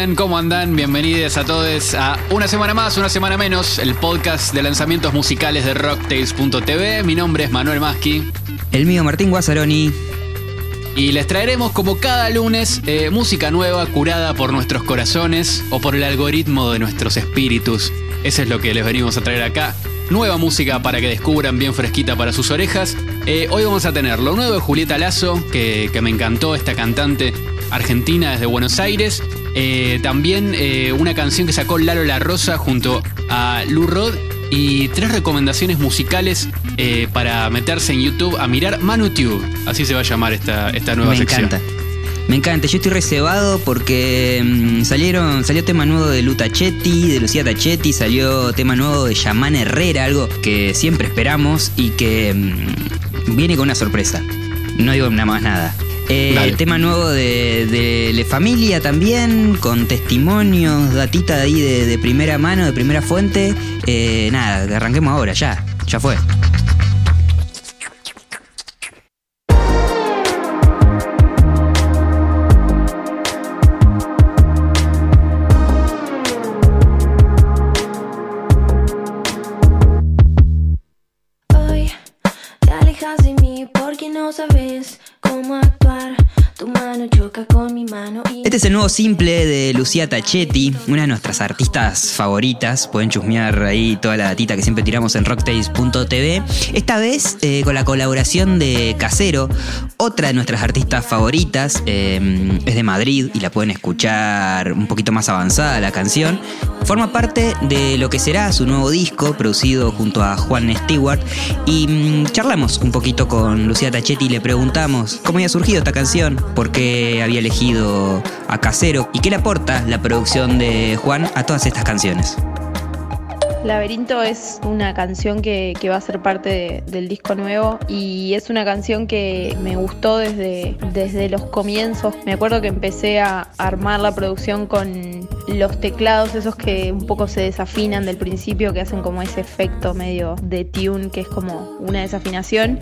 dicen? ¿Cómo andan? Bienvenidos a todos a una semana más, una semana menos, el podcast de lanzamientos musicales de rocktails.tv. Mi nombre es Manuel Maschi. El mío Martín Guazzaroni. Y les traeremos como cada lunes eh, música nueva curada por nuestros corazones o por el algoritmo de nuestros espíritus. Eso es lo que les venimos a traer acá. Nueva música para que descubran bien fresquita para sus orejas. Eh, hoy vamos a tener lo nuevo de Julieta Lazo, que, que me encantó esta cantante argentina desde Buenos Aires. Eh, también eh, una canción que sacó Lalo La Rosa junto a Lou Rod. Y tres recomendaciones musicales eh, para meterse en YouTube a mirar ManuTube. Así se va a llamar esta, esta nueva Me sección. encanta. Me encanta, yo estoy reservado porque mm, salieron, salió tema nuevo de Lu Tachetti, de Lucía Tachetti, salió tema nuevo de Yaman Herrera, algo que siempre esperamos y que mm, viene con una sorpresa. No digo nada más nada. Eh, tema nuevo de, de Le Familia también, con testimonios, datita de ahí de, de primera mano, de primera fuente. Eh, nada, arranquemos ahora, ya, ya fue. Este es el nuevo simple de Lucía Tachetti, una de nuestras artistas favoritas. Pueden chusmear ahí toda la datita que siempre tiramos en rocktails.tv. Esta vez eh, con la colaboración de Casero, otra de nuestras artistas favoritas. eh, es de Madrid y la pueden escuchar un poquito más avanzada la canción. Forma parte de lo que será su nuevo disco, producido junto a Juan Stewart. Y mm, charlamos un poquito con Lucía Tachetti y le preguntamos cómo había surgido esta canción, por qué había elegido a Casero y qué le aporta la producción de Juan a todas estas canciones. Laberinto es una canción que, que va a ser parte de- del disco nuevo y es una canción que me gustó desde, desde los comienzos. Me acuerdo que empecé a armar la producción con los teclados, esos que un poco se desafinan del principio, que hacen como ese efecto medio de tune, que es como una desafinación.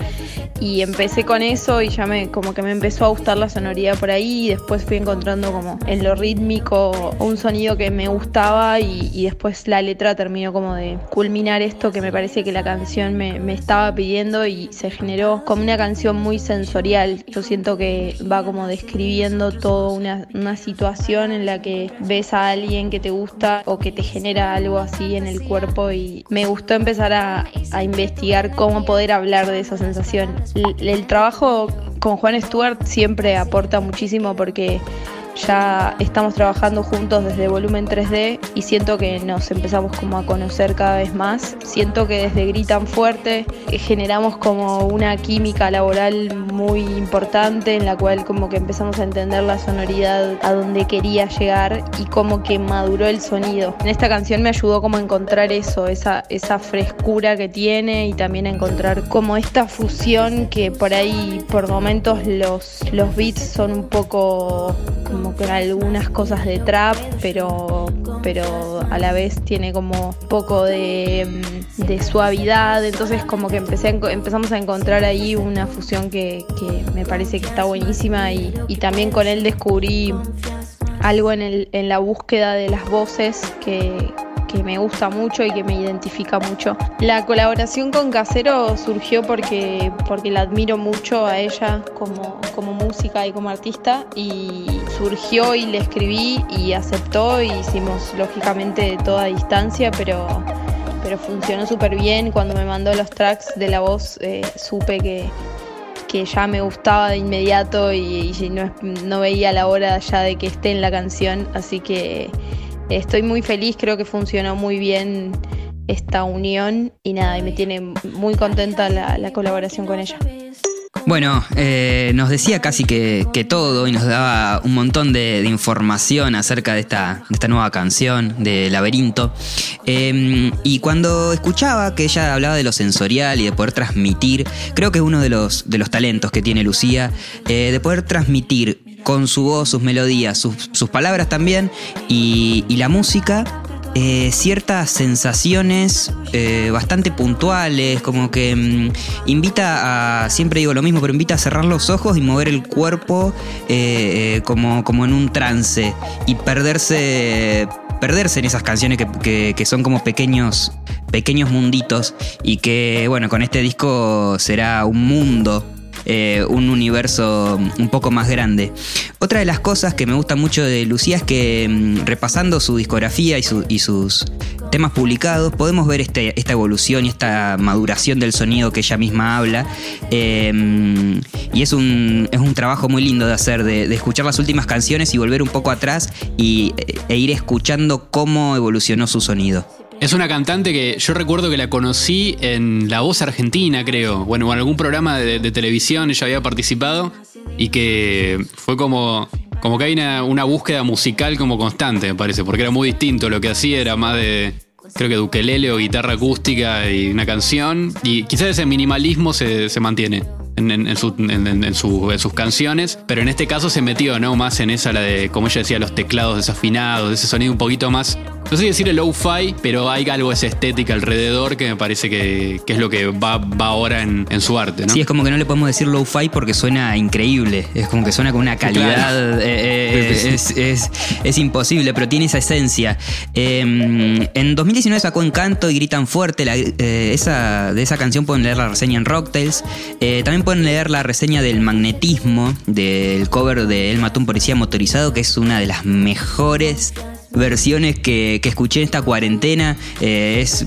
Y empecé con eso y ya me como que me empezó a gustar la sonoridad por ahí y después fui encontrando como en lo rítmico un sonido que me gustaba y, y después la letra terminó como de culminar esto que me parece que la canción me, me estaba pidiendo y se generó como una canción muy sensorial. Yo siento que va como describiendo toda una, una situación en la que ves a alguien que te gusta o que te genera algo así en el cuerpo y me gustó empezar a, a investigar cómo poder hablar de esa sensación. El, el trabajo con Juan Stewart siempre aporta muchísimo porque ya estamos trabajando juntos desde volumen 3D y siento que nos empezamos como a conocer cada vez más. Siento que desde Gritan Fuerte eh, generamos como una química laboral muy importante en la cual como que empezamos a entender la sonoridad a donde quería llegar y como que maduró el sonido. En esta canción me ayudó como a encontrar eso, esa, frescura que tiene y también a encontrar como esta fusión que por ahí por momentos los, los beats son un poco como con algunas cosas de trap, pero, pero a la vez tiene como poco de, mm, de suavidad, entonces como que empecé a empezamos a encontrar ahí una fusión que, que me parece que está buenísima. Y, y también con él descubrí algo en, el, en la búsqueda de las voces que, que me gusta mucho y que me identifica mucho. La colaboración con Casero surgió porque, porque la admiro mucho a ella como, como música y como artista y surgió y le escribí y aceptó y hicimos lógicamente toda distancia, pero, pero funcionó súper bien. Cuando me mandó los tracks de la voz eh, supe que, que ya me gustaba de inmediato y, y no, no veía la hora ya de que esté en la canción, así que estoy muy feliz, creo que funcionó muy bien esta unión y nada, y me tiene muy contenta la, la colaboración con ella. Bueno, eh, nos decía casi que, todo y nos daba un montón de, información acerca de esta, esta nueva canción, de Laberinto. Eh, y cuando escuchaba que ella hablaba de lo sensorial y de poder transmitir, creo que es uno de los, de los talentos que tiene Lucía, eh, de poder transmitir con su voz, sus melodías, sus, sus palabras también y, y la música eh, ciertas sensaciones eh, bastante puntuales, como que mm, invita a, siempre digo lo mismo, pero invita a cerrar los ojos y mover el cuerpo eh, como, como en un trance y perderse perderse en esas canciones que, que- que son como pequeños, pequeños munditos y que, bueno, con este disco será un mundo. Eh, un universo un poco más grande. Otra de las cosas que me gusta mucho de Lucía es que mm, repasando su discografía y, su- y sus temas publicados podemos ver este- esta evolución y esta maduración del sonido que ella misma habla. Eh, y es un, es un trabajo muy lindo de hacer, de, de escuchar las últimas canciones y volver un poco atrás y, e ir escuchando cómo evolucionó su sonido. Es una cantante que yo recuerdo que la conocí en La Voz Argentina, creo. Bueno, en algún programa de, televisión ella había participado y que fue como, como que hay una, una búsqueda musical como constante, me parece, porque era muy distinto. Lo que hacía era más de, creo que de ukelele o guitarra acústica y una canción. Y quizás ese minimalismo se, se mantiene. En, en- en su- en- en- en su- en sus canciones, pero en este caso se metió, ¿no? Más en esa, la de, como ella decía, los teclados desafinados, ese sonido un poquito más no sé decir el low-fi, pero hay algo de esa estética alrededor que me parece que, que es lo que va, va ahora en, en su arte, ¿no? Sí, es como que no le podemos decir low-fi porque suena increíble. Es como que suena con una calidad. Claro. eh, eh, sí. es, es- es imposible, pero tiene esa esencia. Eh, en 2019 sacó Encanto y Gritan Fuerte. la- eh, esa, de esa canción pueden leer la reseña en Rocktails. Eh, también pueden leer la reseña del magnetismo, del cover de El Mató un Policía Motorizado, que es una de las mejores versiones que, que escuché en esta cuarentena. Eh, es,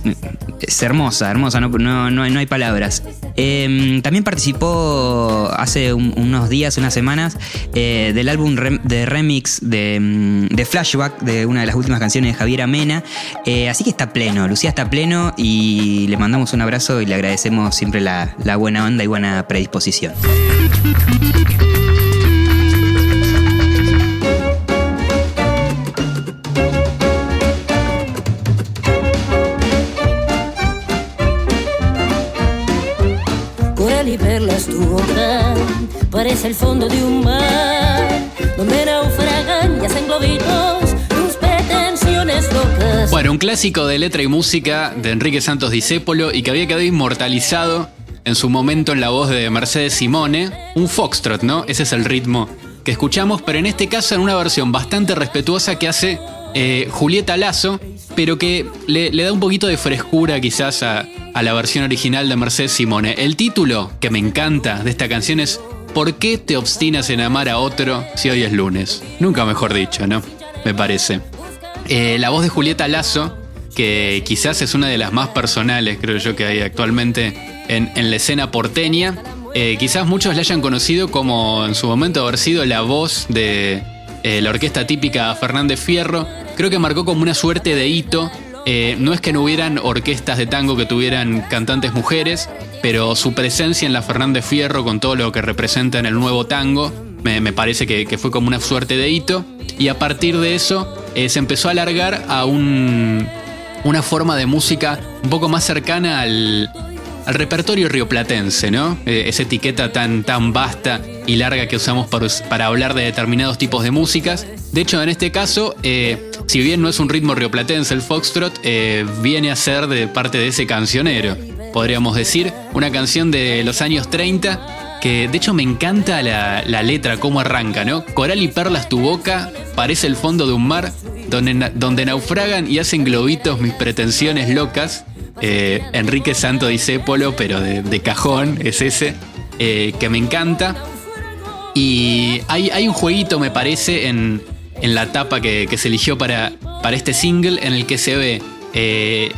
es hermosa, hermosa, no, no, no hay, no hay palabras. Eh, también participó hace un- unos días, unas semanas, eh, del álbum de remix de, mm, de Flashback, de una de las últimas canciones de Javier Amena. Eh, así que está pleno, Lucía está pleno y le mandamos un abrazo y le agradecemos siempre la, la buena onda y buena predisposición. El fondo de un mar. Bueno, un clásico de letra y música de Enrique Santos Discépolo y que había quedado inmortalizado en su momento en la voz de Mercedes Simone. Un foxtrot, ¿no? Ese es el ritmo que escuchamos, pero en este caso en una versión bastante respetuosa que hace eh, Julieta Lazo, pero que le, da un poquito de frescura quizás a la versión original de Mercedes Simone. El título que me encanta de esta canción es ¿Por qué te obstinas en amar a otro si hoy es lunes? Nunca mejor dicho, ¿no? Me parece. Eh, la voz de Julieta Lazo, que quizás es una de las más personales, creo yo, que hay actualmente en, la escena porteña. Eh, quizás muchos la hayan conocido como en su momento haber sido la voz de eh, la orquesta típica Fernández Fierro. Creo que marcó como una suerte de hito. Eh, no es que no hubieran orquestas de tango que tuvieran cantantes mujeres, pero su presencia en la Fernández Fierro, con todo lo que representa en el nuevo tango, me, parece que, fue como una suerte de hito. Y a partir de eso eh, se empezó a alargar a un, una forma de música un poco más cercana al, al repertorio rioplatense, ¿no? Eh, esa etiqueta tan, tan vasta y larga que usamos para, para hablar de determinados tipos de músicas. De hecho, en este caso, si bien no es un ritmo rioplatense el foxtrot, eh, viene a ser de parte de ese cancionero, podríamos decir. Una canción de los años 30 que de hecho me encanta la, la letra, cómo arranca, ¿no? Coral y perlas tu boca, parece el fondo de un mar, donde, donde naufragan y hacen globitos mis pretensiones locas. Eh, Enrique Santo Discépolo, pero de, de cajón, es ese, eh, que me encanta. Y hay, hay un jueguito, me parece, en, en la tapa que, que se eligió para, para este single, en el que se ve. eh,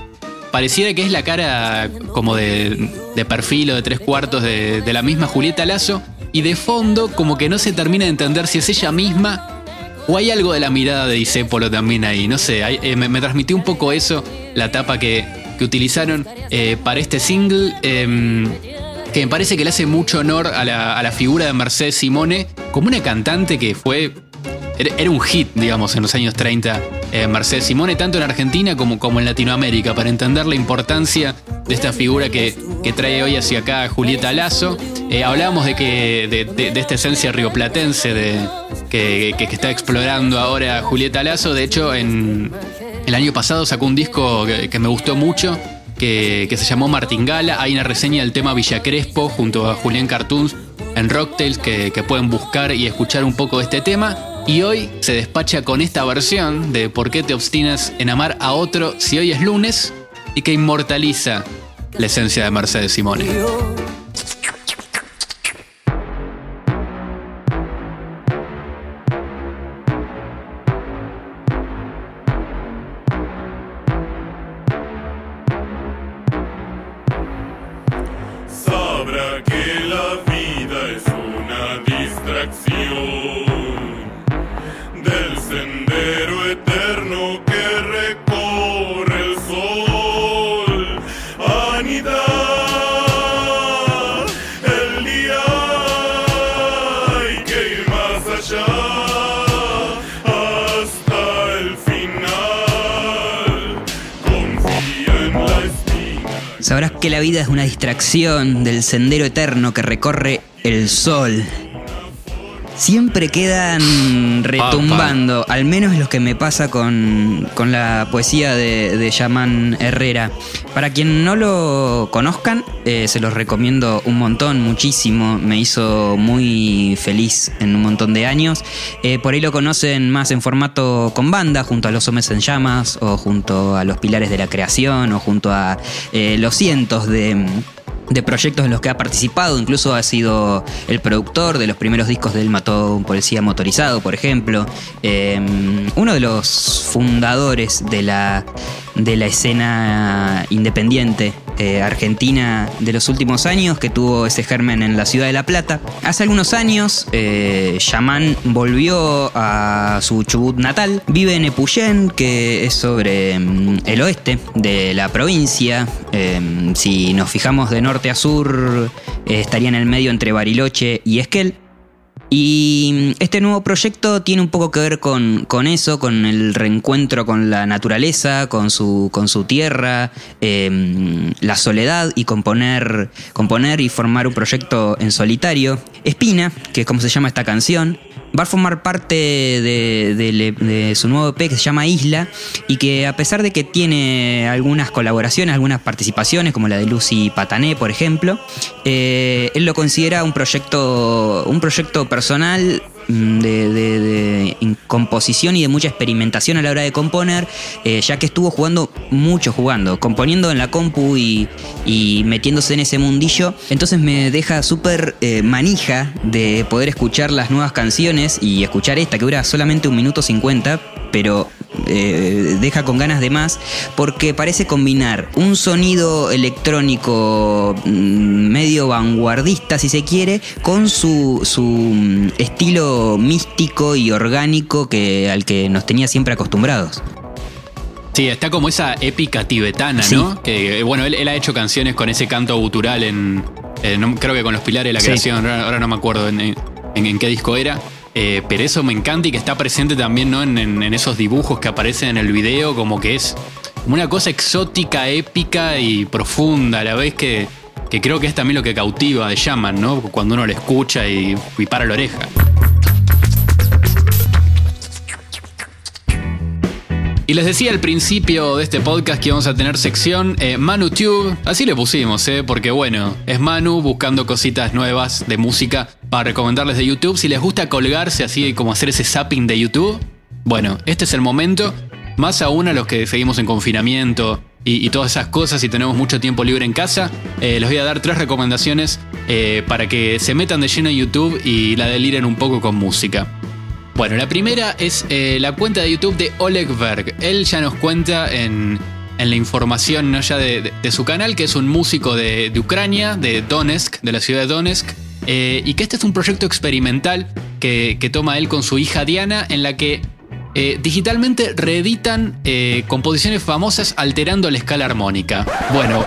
pareciera que es la cara como de, de perfil o de tres cuartos de, la misma Julieta Lazo. Y de fondo, como que no se termina de entender si es ella misma o hay algo de la mirada de Disépolo también ahí. No sé, eh, me, me transmitió un poco eso, la tapa que, que utilizaron eh, para este single. em, que me parece que le hace mucho honor a la, a la figura de Mercedes Simone como una cantante que fue. Era, un hit, digamos, en los años 30, eh, Mercedes Simone, tanto en Argentina como, en Latinoamérica, para entender la importancia de esta figura que, que trae hoy hacia acá Julieta Lazo. Eh, hablábamos de que de, esta esencia rioplatense de, que, que- está explorando ahora Julieta Lazo. De hecho, en, el año pasado sacó un disco que, que me gustó mucho, que, que, se llamó Martingala. Hay una reseña del tema Villa Crespo junto a Julián Cartoons en Rocktails que, que pueden buscar y escuchar un poco de este tema. Y hoy se despacha con esta versión de ¿Por qué te obstinas en amar a otro si hoy es lunes? y que inmortaliza la esencia de Mercedes Simone. Del sendero eterno que recorre el sol. Siempre quedan retumbando, al menos lo que me pasa con, con la poesía de, de Yaman Herrera. Para quien no lo conozcan, eh, se los recomiendo un montón, muchísimo. Me hizo muy feliz en un montón de años. Eh, por ahí lo conocen más en formato con banda, junto a Los Hombres en Llamas, o junto a Los Pilares de la Creación, o junto a eh, los cientos de de proyectos en los que ha participado, incluso ha sido el productor de los primeros discos del Mató un Policía Motorizado, por ejemplo, eh, uno de los fundadores de la, de la escena independiente eh, argentina de los últimos años, que tuvo ese germen en la ciudad de La Plata. Hace algunos años, eh, volvió a su Chubut natal, vive en Epuyén, que es sobre mm, el oeste de la provincia. Eh, si nos fijamos de norte a sur, eh, estaría en el medio entre Bariloche y Esquel. Y este nuevo proyecto tiene un poco que ver con, con eso, con el reencuentro con la naturaleza, con su, con su tierra, eh, la soledad y componer, componer y formar un proyecto en solitario. Espina, que es como se llama esta canción, va a formar parte de, su nuevo EP que se llama Isla y que a pesar de que tiene algunas colaboraciones, algunas participaciones, como la de Lucy Patané, por ejemplo, eh, él lo considera un proyecto, un proyecto personal de, de- composición y de mucha experimentación a la hora de componer, eh, ya que estuvo jugando mucho jugando, componiendo en la compu y, y metiéndose en ese mundillo. Entonces me deja súper eh, manija de poder escuchar las nuevas canciones y escuchar esta que dura solamente un minuto 50, pero eh, deja con ganas de más porque parece combinar un sonido electrónico mm, medio vanguardista si se quiere con su, su mm, estilo místico y orgánico que, al que nos tenía siempre acostumbrados. Sí, está como esa épica tibetana, Sí. ¿no? Que, eh, bueno, él, él ha hecho canciones con ese canto gutural en. creo que con los pilares de la Sí. creación, ahora, ahora no me acuerdo en, en- en qué disco era. Eh, pero eso me encanta y que está presente también, ¿no? En, esos dibujos que aparecen en el video, como que es una cosa exótica, épica y profunda a la vez que, que creo que es también lo que cautiva de Shaman, ¿no? Cuando uno lo escucha y, y para la oreja. Y les decía al principio de este podcast que íbamos a tener sección eh, ManuTube, así le pusimos, ¿eh? porque bueno, es Manu buscando cositas nuevas de música para recomendarles de YouTube. Si les gusta colgarse así como hacer ese zapping de YouTube, bueno, este es el momento, más aún a los que seguimos en confinamiento y, todas esas cosas y tenemos mucho tiempo libre en casa, eh, les voy a dar tres recomendaciones eh, para que se metan de lleno en YouTube y la deliren un poco con música. Bueno, la primera es eh, la cuenta de YouTube de Oleg Berg. Él ya nos cuenta en, en la información ¿no? ya de, su canal que es un músico de, de Ucrania, de Donetsk, de la ciudad de Donetsk, eh, y que este es un proyecto experimental que, que toma él con su hija Diana, en la que eh, digitalmente reeditan composiciones famosas alterando la escala armónica. Bueno,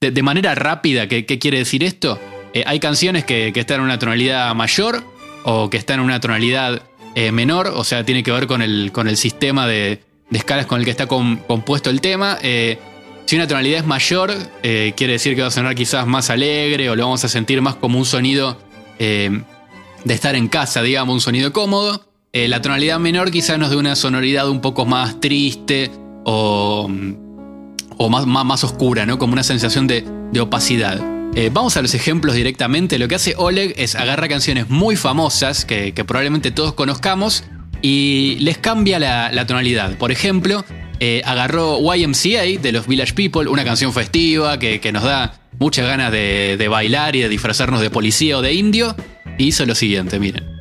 de, manera rápida, ¿qué, qué quiere decir esto? Hay canciones que, que están en una tonalidad mayor o que están en una tonalidad eh, menor, o sea, tiene que ver con el, con el sistema de, escalas con el que está com- compuesto el tema. Eh, si una tonalidad es mayor, eh, quiere decir que va a sonar quizás más alegre o lo vamos a sentir más como un sonido de estar en casa, digamos, un sonido cómodo. La tonalidad menor quizás nos dé una sonoridad un poco más triste o, o más, más, más oscura, ¿no? Como una sensación de, de opacidad. Eh, vamos a los ejemplos directamente. Lo que hace Oleg es agarrar canciones muy famosas que, probablemente todos conozcamos y les cambia la, tonalidad. Por ejemplo, eh, agarró YMCA de los Village People, una canción festiva que, nos da muchas ganas de, de bailar y de disfrazarnos de policía o de indio. Y hizo lo siguiente, miren.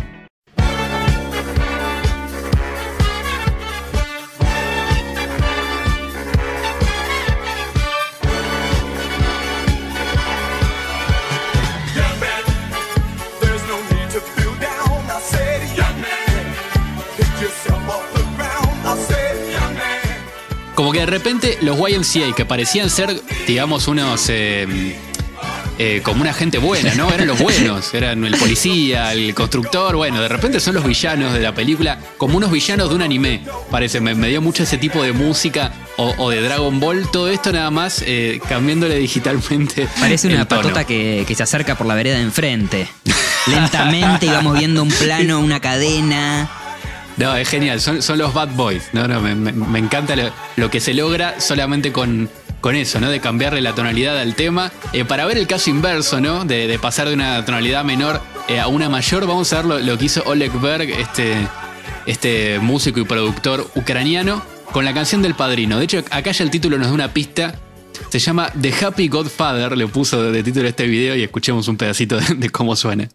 Que de repente los YMCA, que parecían ser, digamos, unos. eh, eh, como una gente buena, ¿no? Eran los buenos, eran el policía, el constructor, bueno, de repente son los villanos de la película, como unos villanos de un anime, parece, me, me dio mucho ese tipo de música o, o de Dragon Ball, todo esto nada más eh, cambiándole digitalmente. Parece una patota que, que se acerca por la vereda de enfrente. Lentamente íbamos viendo un plano, una cadena. No, es genial, son, son los Bad Boys, no, no, me, encanta lo, lo que se logra solamente con, con eso, ¿no? De cambiarle la tonalidad al tema. Eh, para ver el caso inverso, ¿no? De, de pasar de una tonalidad menor eh, a una mayor, vamos a ver lo, lo que hizo Oleg Berg, este, este músico y productor ucraniano, con la canción del padrino. De hecho, acá ya el título nos da una pista. Se llama The Happy Godfather, le puso de título este video y escuchemos un pedacito de- de cómo suena.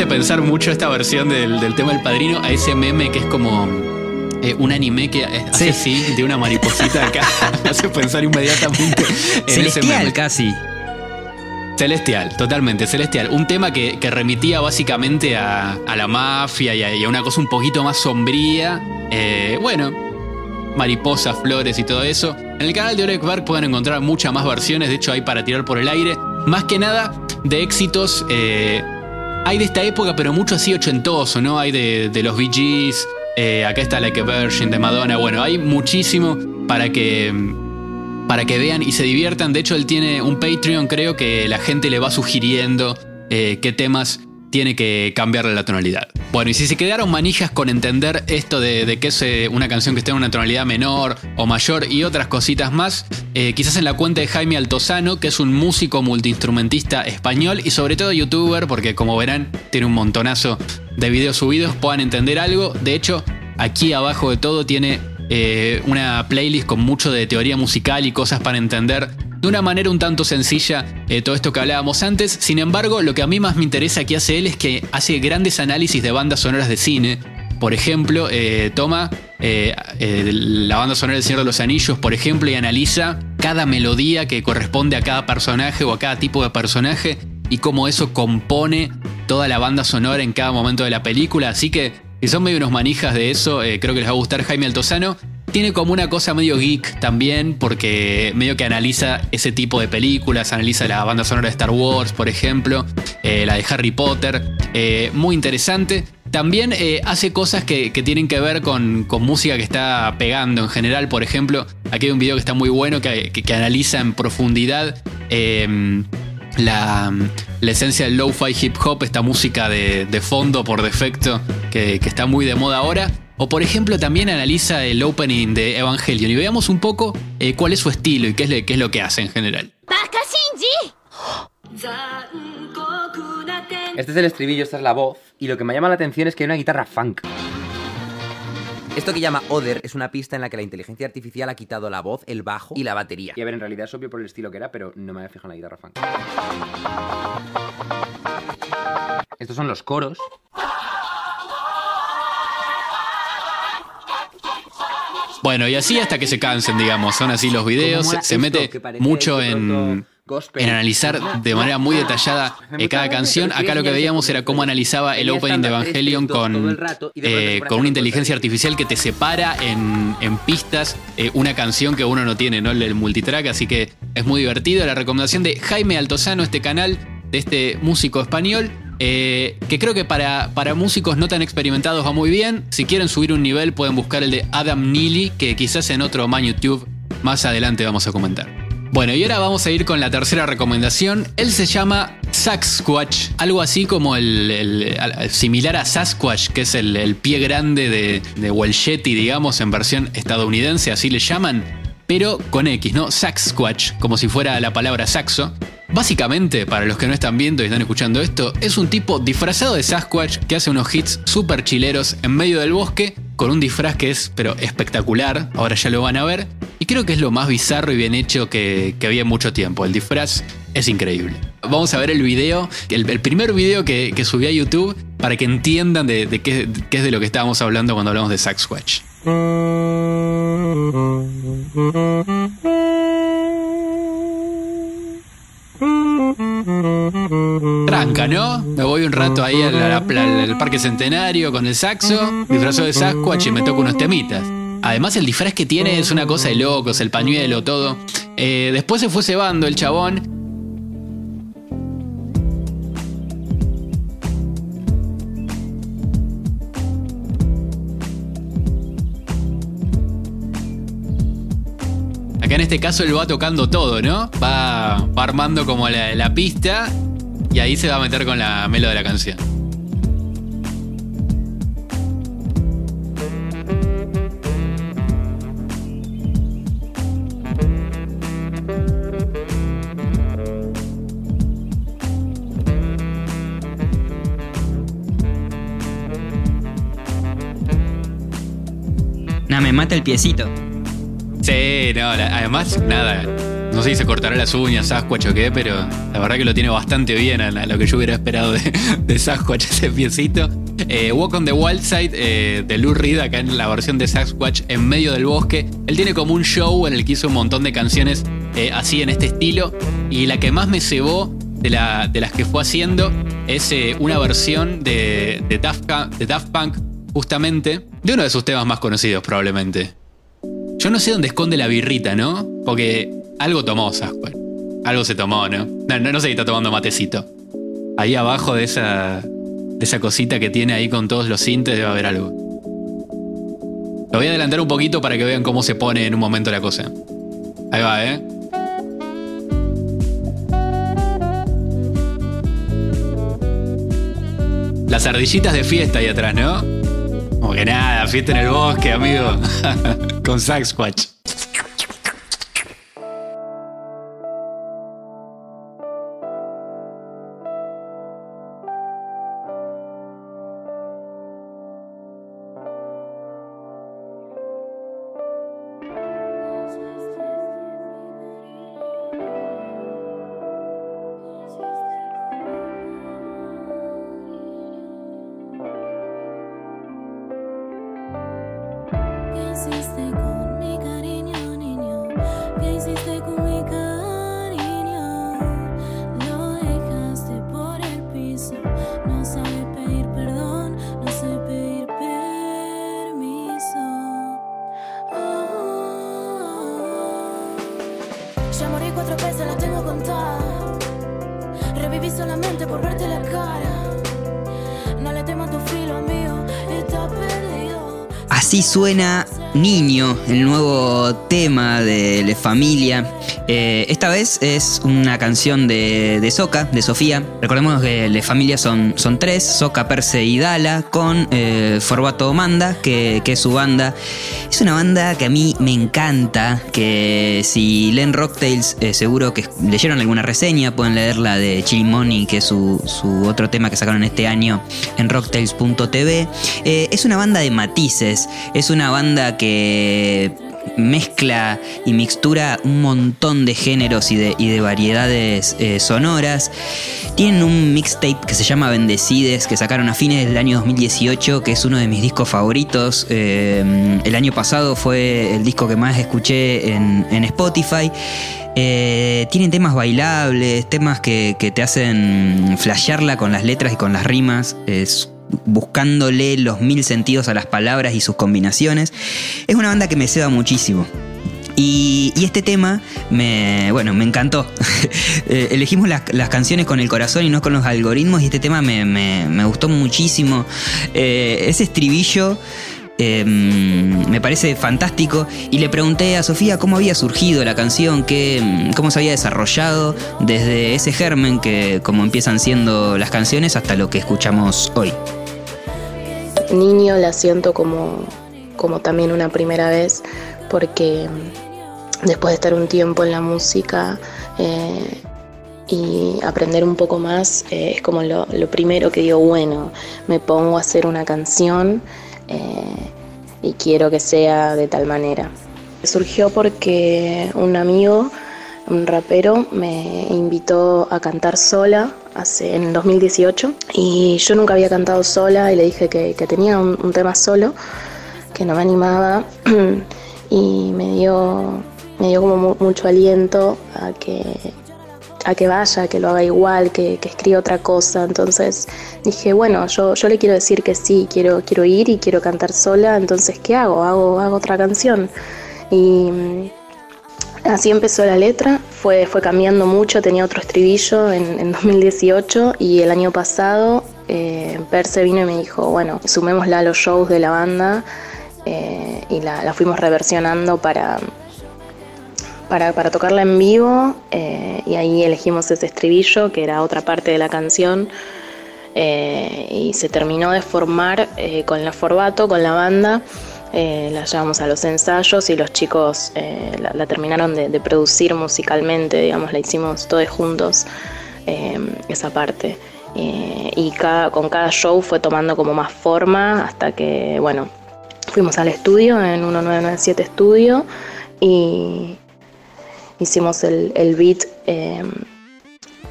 Hace pensar mucho esta versión del, del tema del padrino a ese meme que es como eh, un anime que hace así, de una mariposita acá. Me hace pensar inmediatamente en ese Celestial meme. casi. Celestial, totalmente, celestial. Un tema que, que remitía básicamente a, a la mafia y a, y a una cosa un poquito más sombría. Eh, bueno, mariposas, flores y todo eso. En el canal de Orek Berg pueden encontrar muchas más versiones, de hecho hay para tirar por el aire. Más que nada de éxitos. eh, hay de esta época, pero mucho así ochentoso, ¿no? Hay de, los Bee eh, acá está Like a de Madonna. Bueno, hay muchísimo para que para que vean y se diviertan. De hecho, él tiene un Patreon, creo que la gente le va sugiriendo eh, qué temas tiene que cambiarle la tonalidad. Bueno, y si se quedaron manijas con entender esto de, de que es eh, una canción que esté en una tonalidad menor o mayor y otras cositas más, eh, quizás en la cuenta de Jaime Altozano, que es un músico multiinstrumentista español y sobre todo youtuber, porque como verán, tiene un montonazo de videos subidos, puedan entender algo. De hecho, aquí abajo de todo tiene eh, una playlist con mucho de teoría musical y cosas para entender de una manera un tanto sencilla eh, todo esto que hablábamos antes. Sin embargo, lo que a mí más me interesa que hace él es que hace grandes análisis de bandas sonoras de cine. Por ejemplo, eh, toma eh, la banda sonora del Señor de los Anillos, por ejemplo, y analiza cada melodía que corresponde a cada personaje o a cada tipo de personaje y cómo eso compone toda la banda sonora en cada momento de la película. Así que si son medio unos manijas de eso, creo que les va a gustar Jaime Altozano. Tiene como una cosa medio geek también, porque medio que analiza ese tipo de películas, analiza la banda sonora de Star Wars, por ejemplo, eh, la de Harry Potter, eh, muy interesante. También eh, hace cosas que, tienen que ver con, con música que está pegando en general, por ejemplo, aquí hay un video que está muy bueno que, que- analiza en profundidad eh, la, la esencia del lo-fi hip hop, esta música de, de fondo por defecto que está muy de moda ahora. O por ejemplo también analiza el opening de Evangelion y veamos un poco eh, cuál es su estilo y qué es, lo- qué es lo que hace en general. Este es el estribillo, esta es la voz. Y lo que me llama la atención es que hay una guitarra funk. Esto que llama Other es una pista en la que la inteligencia artificial ha quitado la voz, el bajo y la batería. Y a ver, en realidad es obvio por el estilo que era, pero no me había fijado en la guitarra funk. Estos son los coros. Bueno, y así hasta que se cansen, digamos. Son así los videos. Se, mete mucho en, en analizar de manera muy detallada eh, cada canción. Acá lo que veíamos era cómo analizaba el opening de Evangelion con, eh, con una inteligencia artificial que te separa en, en pistas eh, una canción que uno no tiene, ¿no? El, el multitrack, así que es muy divertido. La recomendación de Jaime Altozano, este canal de este músico español. Eh, que creo que para, para músicos no tan experimentados va muy bien. Si quieren subir un nivel, pueden buscar el de Adam Neely, que quizás en otro man YouTube más adelante vamos a comentar. Bueno, y ahora vamos a ir con la tercera recomendación. Él se llama Sasquatch, algo así como el, similar a Sasquatch, que es el, pie grande de, de digamos, en versión estadounidense, así le llaman, pero con X, ¿no? Sasquatch, como si fuera la palabra saxo. Básicamente, para los que no están viendo y están escuchando esto, es un tipo disfrazado de Sasquatch que hace unos hits super chileros en medio del bosque con un disfraz que es, pero espectacular, ahora ya lo van a ver, y creo que es lo más bizarro y bien hecho que, que había en mucho tiempo. El disfraz es increíble. Vamos a ver el video, el, primer video que, que subí a YouTube para que entiendan de, de qué, qué es de lo que estábamos hablando cuando hablamos de Sasquatch. ¿no? Me voy un rato ahí al, al- Parque Centenario con el saxo, disfrazado de Sasquatch y me toco unos temitas. Además, el disfraz que tiene es una cosa de locos, el pañuelo, todo. Eh, después se fue cebando el chabón. Acá en este caso él va tocando todo, ¿no? Va, armando como la pista y ahí se va a meter con la melo de la canción. Nada, me mata el piecito. Sí, no, la- además, nada. No sé si se cortará las uñas, Sasquatch o qué, pero la verdad que lo tiene bastante bien a, lo que yo hubiera esperado de, de Sasquatch, ese piecito. Eh, Walk on the Wild Side eh, de Lou Reed, acá en la versión de Sasquatch en medio del bosque. Él tiene como un show en el que hizo un montón de canciones eh, así en este estilo. Y la que más me cebó de, la- de las que fue haciendo es una versión de, de Daft de Daft Punk, justamente, de uno de sus temas más conocidos probablemente. Yo no sé dónde esconde la birrita, ¿no? Porque algo tomó Sasquatch. Algo se tomó, ¿no? No, no, sé si está tomando matecito. Ahí abajo de esa, de esa cosita que tiene ahí con todos los sintes debe haber algo. Lo voy a adelantar un poquito para que vean cómo se pone en un momento la cosa. Ahí va, ¿eh? Las ardillitas de fiesta ahí atrás, ¿no? Como que nada, fiesta en el bosque, amigo. Con Sasquatch. Así suena Niño, el nuevo tema de La Familia. Eh, esta vez es una canción de, de Soca, de Sofía. Recordemos que La Familia son, son tres, Soca, Perse y Dala, con eh, Forbato Manda, que, que es su banda. Es una banda que a mí me encanta, que si leen Rocktails eh, seguro que leyeron alguna reseña, pueden leer la de Chili Money, que es su, su otro tema que sacaron este año en rocktails.tv. Eh, es una banda de matices, es una banda que mezcla y mixtura un montón de géneros y de, variedades eh, sonoras. Tienen un mixtape que se llama Bendecides, que sacaron a fines del año 2018, que es uno de mis discos favoritos. Eh, el año pasado fue el disco que más escuché en, en Spotify. Eh, tienen temas bailables, temas que, que te hacen flashearla con las letras y con las rimas. Es buscándole los mil sentidos a las palabras y sus combinaciones. Es una banda que me ceba muchísimo. Y, este tema me, bueno, me encantó. Eh, elegimos las, canciones con el corazón y no con los algoritmos y este tema me, me- gustó muchísimo. Eh, ese estribillo eh, me parece fantástico. Y le pregunté a Sofía cómo había surgido la canción, qué, cómo se había desarrollado desde ese germen que como empiezan siendo las canciones hasta lo que escuchamos hoy. Niño la siento como, como también una primera vez porque mm, después de estar un tiempo en la música eh, y aprender un poco más, eh, es como lo, lo primero que digo, bueno, me pongo a hacer una canción eh, y quiero que sea de tal manera. Surgió porque un amigo, un rapero, me invitó a cantar sola hace, en el 2018 y yo nunca había cantado sola y le dije que, que tenía un, un tema solo, que no me animaba y me dio, me dio como mu- mucho aliento a que, a que vaya, que lo haga igual, que, que escriba otra cosa. Entonces dije, bueno, yo, yo le quiero decir que sí, quiero, quiero ir y quiero cantar sola, entonces ¿qué hago? Hago, hago otra canción. Y así empezó la letra, fue, fue cambiando mucho, tenía otro estribillo en, en 2018 y el año pasado eh, Perse vino y me dijo, bueno, sumémosla a los shows de la banda eh, y la, fuimos reversionando para, para, para tocarla en vivo eh, y ahí elegimos ese estribillo que era otra parte de la canción eh, y se terminó de formar con la Forbato, con la banda. Eh, la llevamos a los ensayos y los chicos eh, la, terminaron de, producir musicalmente, digamos, la hicimos todos juntos, eh, esa parte. Eh, y con cada show fue tomando como más forma hasta que, bueno, fuimos al estudio en 1997 Estudio y hicimos el, el beat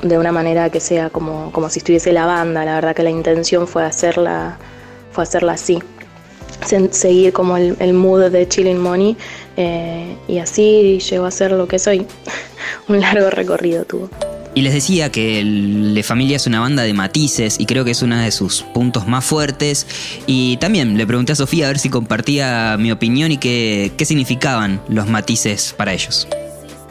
de una manera que sea como, como si estuviese la banda. La verdad que la intención fue hacerla, fue hacerla así. Se- seguir como el, el mood de Chilling Money eh, y así llegó a ser lo que soy. Un largo recorrido tuvo. Y les decía que Le Familia es una banda de matices y creo que es uno de sus puntos más fuertes. Y también le pregunté a Sofía a ver si compartía mi opinión y qué, qué significaban los matices para ellos.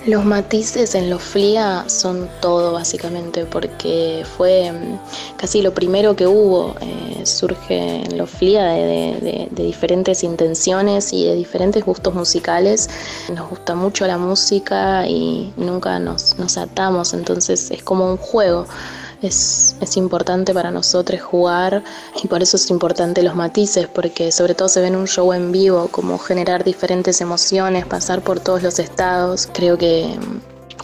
Los matices en los FLIA son todo básicamente porque fue mm, casi lo primero que hubo. eh, surge en los FLIA de, de- de- de diferentes intenciones y de diferentes gustos musicales. Nos gusta mucho la música y nunca nos, nos atamos, entonces es como un juego. Es, es importante para nosotros jugar y por eso es importante los matices, porque sobre todo se ve en un show en vivo, como generar diferentes emociones, pasar por todos los estados. Creo que,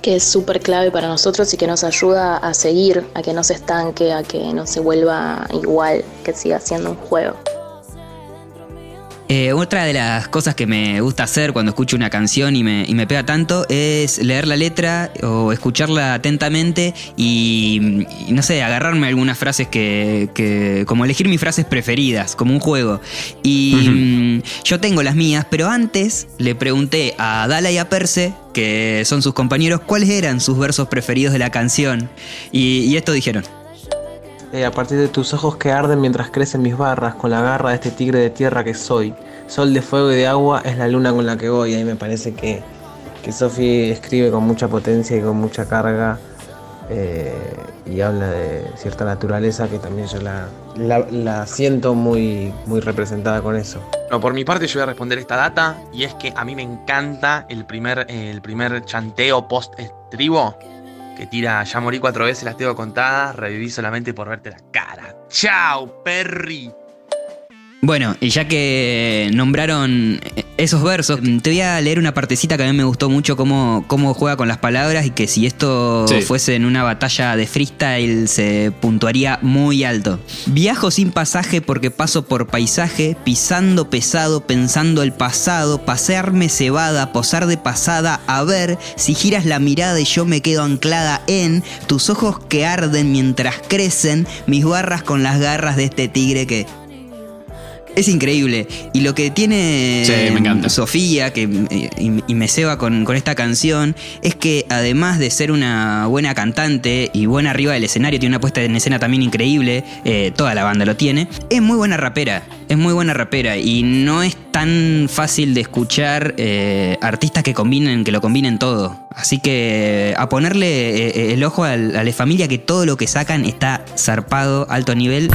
que es súper clave para nosotros y que nos ayuda a seguir, a que no se estanque, a que no se vuelva igual, que siga siendo un juego. Eh, otra de las cosas que me gusta hacer cuando escucho una canción y me, y me pega tanto es leer la letra o escucharla atentamente y, y no sé, agarrarme algunas frases que, que- como elegir mis frases preferidas, como un juego. Y mm, yo tengo las mías, pero antes le pregunté a Dala y a Perse, que son sus compañeros, cuáles eran sus versos preferidos de la canción. Y, y esto dijeron. Eh, a partir de tus ojos que arden mientras crecen mis barras, con la garra de este tigre de tierra que soy. Sol de fuego y de agua es la luna con la que voy. Ahí me parece que, que Sophie escribe con mucha potencia y con mucha carga eh, y habla de cierta naturaleza que también yo la, la, siento muy, muy representada con eso. No, por mi parte yo voy a responder esta data y es que a mí me encanta el primer, el primer chanteo post estribo que tira ya morí cuatro veces, las tengo contadas, reviví solamente por verte la cara. ¡Chao, Perry! Bueno, y ya que nombraron esos versos, te voy a leer una partecita que a mí me gustó mucho cómo, cómo juega con las palabras y que si esto Sí. fuese en una batalla de freestyle se puntuaría muy alto. Viajo sin pasaje porque paso por paisaje, pisando pesado, pensando el pasado, pasearme cebada, posar de pasada, a ver si giras la mirada y yo me quedo anclada en tus ojos que arden mientras crecen, mis barras con las garras de este tigre que es increíble. Y lo que tiene Sí, encanta. Sofía, que eh, y, y me ceba con, con esta canción, es que además de ser una buena cantante y buena arriba del escenario, tiene una puesta en escena también increíble, eh, toda la banda lo tiene, es muy buena rapera. Es muy buena rapera y no es tan fácil de escuchar eh, artistas que combinen, que lo combinen todo. Así que a ponerle el ojo a la familia que todo lo que sacan está zarpado, alto nivel.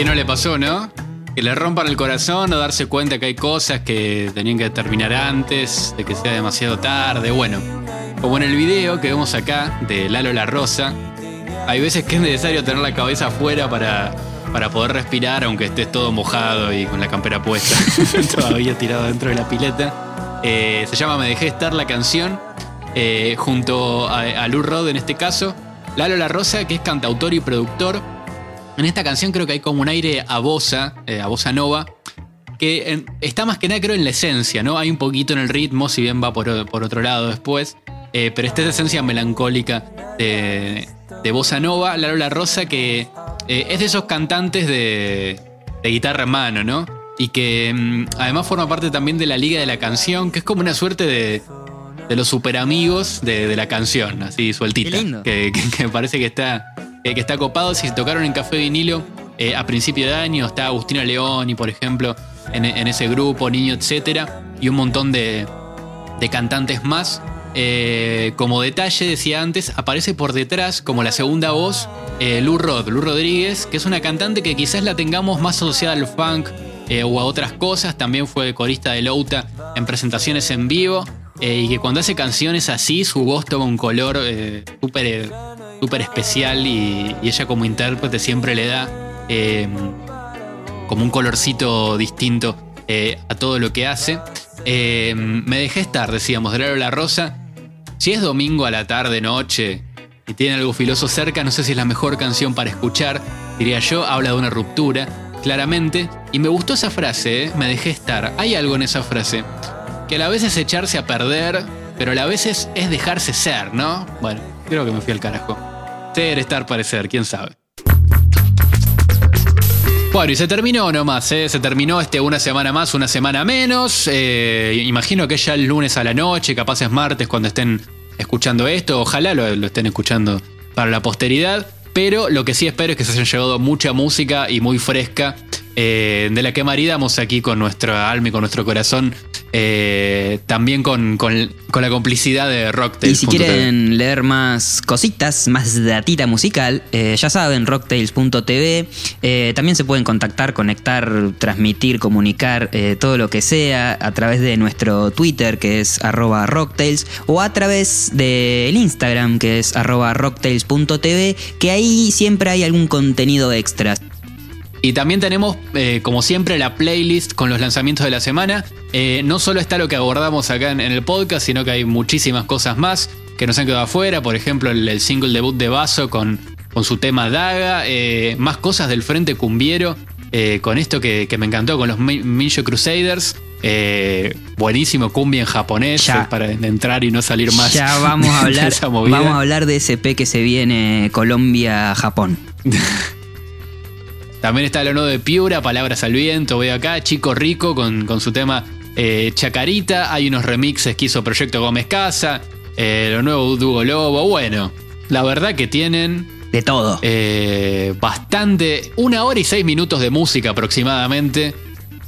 Quién no le pasó, no? Que le rompan el corazón o darse cuenta que hay cosas que tenían que terminar antes, de que sea demasiado tarde. Bueno, como en el video que vemos acá de Lalo La Rosa, hay veces que es necesario tener la cabeza afuera para, para poder respirar, aunque estés todo mojado y con la campera puesta, todavía tirado dentro de la pileta. Eh, se llama Me Dejé Estar la canción, eh, junto a, a Lou Rod en este caso. Lalo La Rosa, que es cantautor y productor. En esta canción creo que hay como un aire a bossa, eh, a bossa nova, que en- está más que nada creo en la esencia, ¿no? Hay un poquito en el ritmo, si bien va por, otro lado después, eh, pero esta es la esencia melancólica de, de bossa nova, La Rosa, que eh, es de esos cantantes de, de guitarra en mano, ¿no? Y que mm, además forma parte también de la liga de la canción, que es como una suerte de, de los super amigos de, de la canción, así sueltita. Qué lindo. Que, que- que parece que está, que, que está copado. Si se tocaron en Café Vinilo eh, a principio de año, está Agustina Leoni, por ejemplo, en, ese grupo, Niño, etcétera, y un montón de, cantantes más. Eh, como detalle, decía antes, aparece por detrás, como la segunda voz, eh, Lou Rod, Lou Rodríguez, que es una cantante que quizás la tengamos más asociada al funk eh, o a otras cosas. También fue corista de Louta en presentaciones en vivo. eh, y que cuando hace canciones así, su voz toma un color eh, súper eh, súper especial y, ella como intérprete siempre le da eh, como un colorcito distinto eh, a todo lo que hace. Eh, me dejé estar, decíamos, de La Rosa. Si es domingo a la tarde, noche, y tiene algo filoso cerca, no sé si es la mejor canción para escuchar, diría yo, habla de una ruptura, claramente. Y me gustó esa frase, me dejé estar. Hay algo en esa frase, que a la vez es echarse a perder, pero a la vez es, es dejarse ser, ¿no? Bueno, creo que me fui al carajo. Ser, estar, parecer, quién sabe. Bueno, y se terminó nomás, ¿eh? se terminó este una semana más, una semana menos. Eh, imagino que ya el lunes a la noche, capaz es martes cuando estén escuchando esto. Ojalá lo, estén escuchando para la posteridad. Pero lo que sí espero es que se hayan llevado mucha música y muy fresca, eh, de la que maridamos aquí con nuestra alma y con nuestro corazón. Eh, también con, con- con la complicidad de Rocktail. Y si quieren leer más cositas, más datita musical, eh, ya saben, rocktails.tv. Eh, también se pueden contactar, conectar, transmitir, comunicar, todo lo que sea a través de nuestro Twitter, que es arroba rocktails, o a través del Instagram, que es arroba rocktails.tv, que ahí siempre hay algún contenido extra. Y también tenemos, eh, como siempre, la playlist con los lanzamientos de la semana. Eh, no solo está lo que abordamos acá en, en el podcast, sino que hay muchísimas cosas más que nos han quedado afuera. Por ejemplo, el, el single debut de Vaso con, con su tema Daga. eh, más cosas del Frente Cumbiero. con esto que, que me encantó, con los Mi- Mincho Crusaders. buenísimo cumbia en japonés Ya. para entrar y no salir más. Ya vamos a hablar, vamos a hablar de ese P que se viene Colombia-Japón. También está lo nuevo de Piura, Palabras al Viento, veo acá, Chico Rico con, con su tema eh, Chacarita, hay unos remixes que hizo Proyecto Gómez Casa, eh, lo nuevo de Hugo Lobo, bueno, la verdad que tienen... De todo. eh, bastante, una hora y seis minutos de música aproximadamente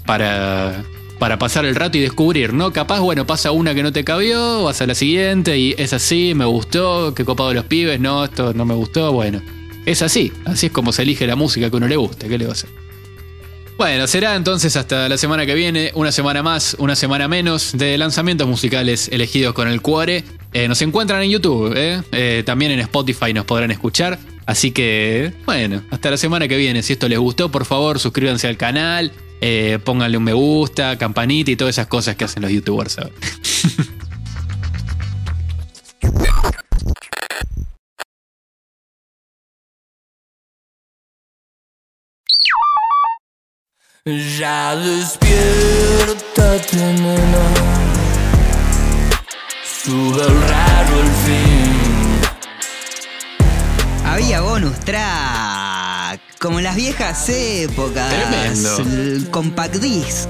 para, para pasar el rato y descubrir, ¿no? Capaz, bueno, pasa una que no te cabió, vas a la siguiente y es así, me gustó, qué copado los pibes, no, esto no me gustó, bueno. Es así, así es como se elige la música que uno le gusta, ¿qué le va a hacer? Bueno, será entonces hasta la semana que viene, una semana más, una semana menos de lanzamientos musicales elegidos con el Cuore. Eh, nos encuentran en YouTube, ¿eh? Eh, también en Spotify nos podrán escuchar. Así que, bueno, hasta la semana que viene. Si esto les gustó, por favor, suscríbanse al canal, pónganle un me gusta, campanita y todas esas cosas que hacen los youtubers Ya despiértate, nena. Sube el raro el fin. Había bonus track, como en las viejas épocas. Tremendo. El compact disc.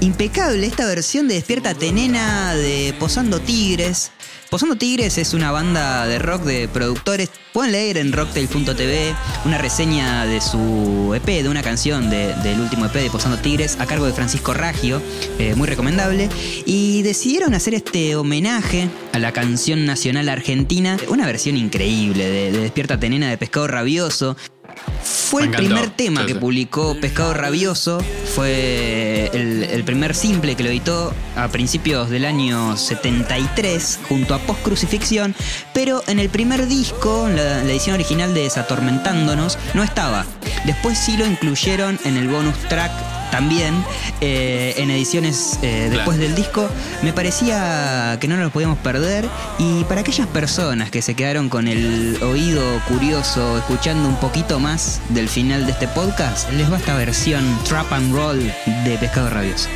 Impecable esta versión de Despiértate Nena de Posando Tigres. Posando Tigres es una banda de rock de productores. Pueden leer en rocktail.tv una reseña de su EP, de una canción de- del último EP de Posando Tigres, a cargo de Francisco Raggio, eh, muy recomendable. Y decidieron hacer este homenaje a la canción nacional argentina, una versión increíble de, de Despiértate Nena de Pescado Rabioso. Fue Me el encantó. primer tema Sí, que sí. publicó Pescado Rabioso, fue el, el primer simple que lo editó a principios del año 73 junto a Post Crucifixión, pero en el primer disco, la, la edición original de Desatormentándonos, no estaba. Después sí lo incluyeron en el bonus track también eh, en ediciones eh, después del disco me parecía que no nos lo podíamos perder y para aquellas personas que se quedaron con el oído curioso escuchando un poquito más del final de este podcast les va esta versión trap and roll de pescado rabioso